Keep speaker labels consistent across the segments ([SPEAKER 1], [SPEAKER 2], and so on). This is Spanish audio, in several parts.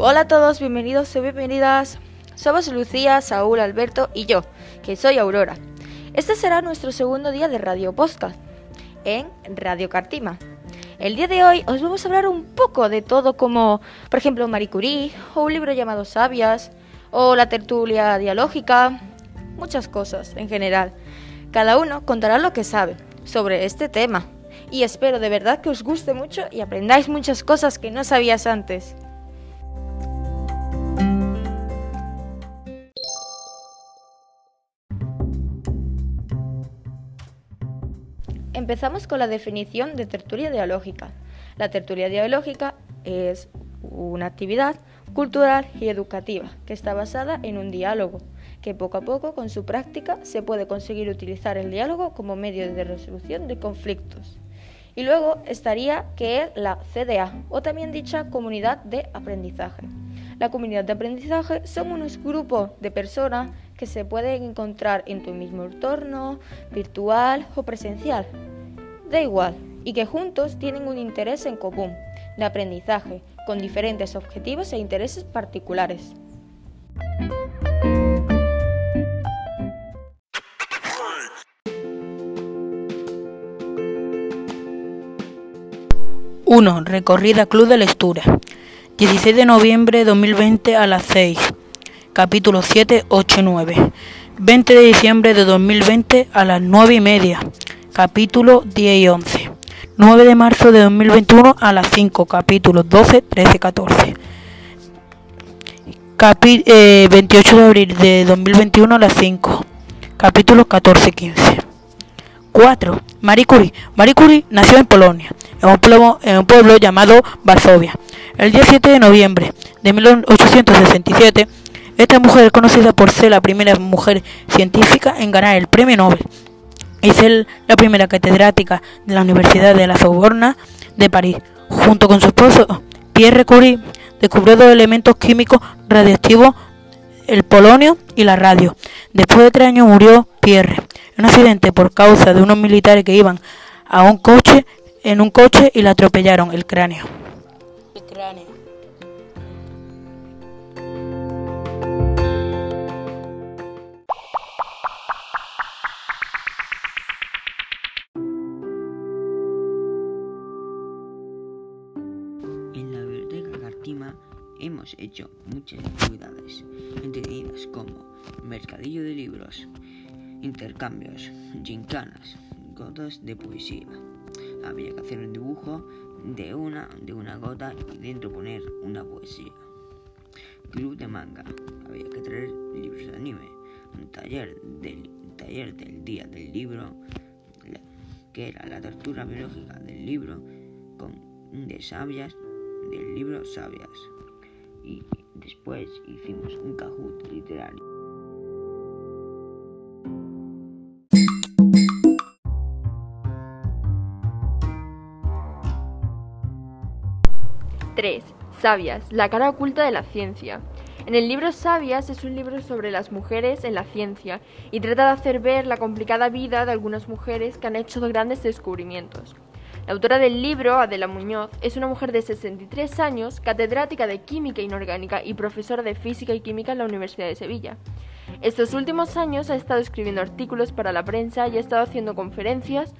[SPEAKER 1] Hola a todos, bienvenidos y bienvenidas. Somos Lucía, Saúl, Alberto y yo, que soy Aurora. Este será nuestro segundo día de Radio Podcast en Radio Cartima. El día de hoy os vamos a hablar un poco de todo como, por ejemplo, Marie Curie, o un libro llamado Sabias, o la tertulia dialógica, muchas cosas en general. Cada uno contará lo que sabe sobre este tema. Y espero de verdad que os guste mucho y aprendáis muchas cosas que no sabías antes. Empezamos con la definición de tertulia dialógica. La tertulia dialógica es una actividad cultural y educativa que está basada en un diálogo, que poco a poco con su práctica se puede conseguir utilizar el diálogo como medio de resolución de conflictos. Y luego estaría que es la CDA, o también dicha comunidad de aprendizaje. La comunidad de aprendizaje son unos grupos de personas que se pueden encontrar en tu mismo entorno, virtual o presencial. Da igual, y que juntos tienen un interés en común de aprendizaje, con diferentes objetivos e intereses particulares.
[SPEAKER 2] Uno, Recorrida Club de Lectura. 16 de noviembre de 2020 a las 6. Capítulo 7, 8 y 9. 20 de diciembre de 2020 a las 9 y media. Capítulo 10 y 11. 9 de marzo de 2021 a las 5. Capítulos 12, 13, 14. Capi 28 de abril de 2021 a las 5. Capítulos 14, 15. 4. Marie Curie. Marie Curie nació en Polonia, en un pueblo, en un pueblo llamado Varsovia. El 17 de noviembre de 1867, esta mujer es conocida por ser la primera mujer científica en ganar el premio Nobel y ser la primera catedrática de la Universidad de la Sorbona de París. Junto con su esposo Pierre Curie, descubrió dos elementos químicos radiactivos, el polonio y la radio. Después de tres años murió Pierre un accidente por causa de unos militares que iban a un coche en un coche y le atropellaron el cráneo.
[SPEAKER 3] Hemos hecho muchas actividades, entre ellas como mercadillo de libros, intercambios, gincanas, gotas de poesía. Había que hacer un dibujo de una, de una gota y dentro poner una poesía. Club de manga. Había que traer libros de anime. Un taller del, taller del día del libro, que era la tortura biológica del libro, con de sabias, del libro Sabias. Y después hicimos un cajut literario.
[SPEAKER 1] 3. Sabias, la cara oculta de la ciencia. En el libro Sabias es un libro sobre las mujeres en la ciencia y trata de hacer ver la complicada vida de algunas mujeres que han hecho grandes descubrimientos. La autora del libro, Adela Muñoz, es una mujer de 63 años, catedrática de Química Inorgánica y profesora de Física y Química en la Universidad de Sevilla. Estos últimos años ha estado escribiendo artículos para la prensa y ha estado haciendo conferencias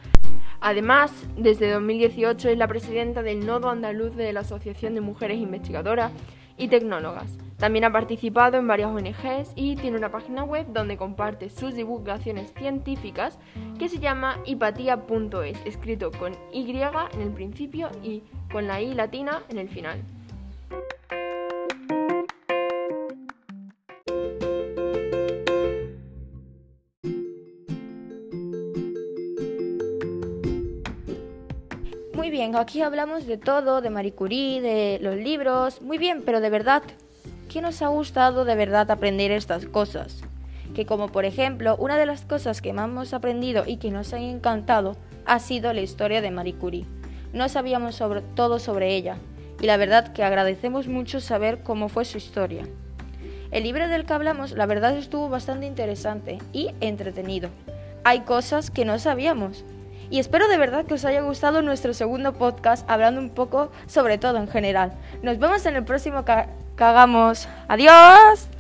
[SPEAKER 1] Además, desde 2018 es la presidenta del Nodo Andaluz de la Asociación de Mujeres Investigadoras y Tecnólogas. También ha participado en varias ONGs y tiene una página web donde comparte sus divulgaciones científicas que se llama hipatia.es, escrito con Y en el principio y con la I latina en el final. Muy bien, aquí hablamos de todo, de Marie Curie, de los libros. Muy bien, pero de verdad, ¿qué nos ha gustado de verdad aprender estas cosas? Que como por ejemplo, una de las cosas que más hemos aprendido y que nos ha encantado ha sido la historia de Marie Curie. No sabíamos sobre, todo sobre ella y la verdad que agradecemos mucho saber cómo fue su historia. El libro del que hablamos, la verdad estuvo bastante interesante y entretenido. Hay cosas que no sabíamos y espero de verdad que os haya gustado nuestro segundo podcast hablando un poco sobre todo en general. Nos vemos en el próximo Cagamos. Adiós.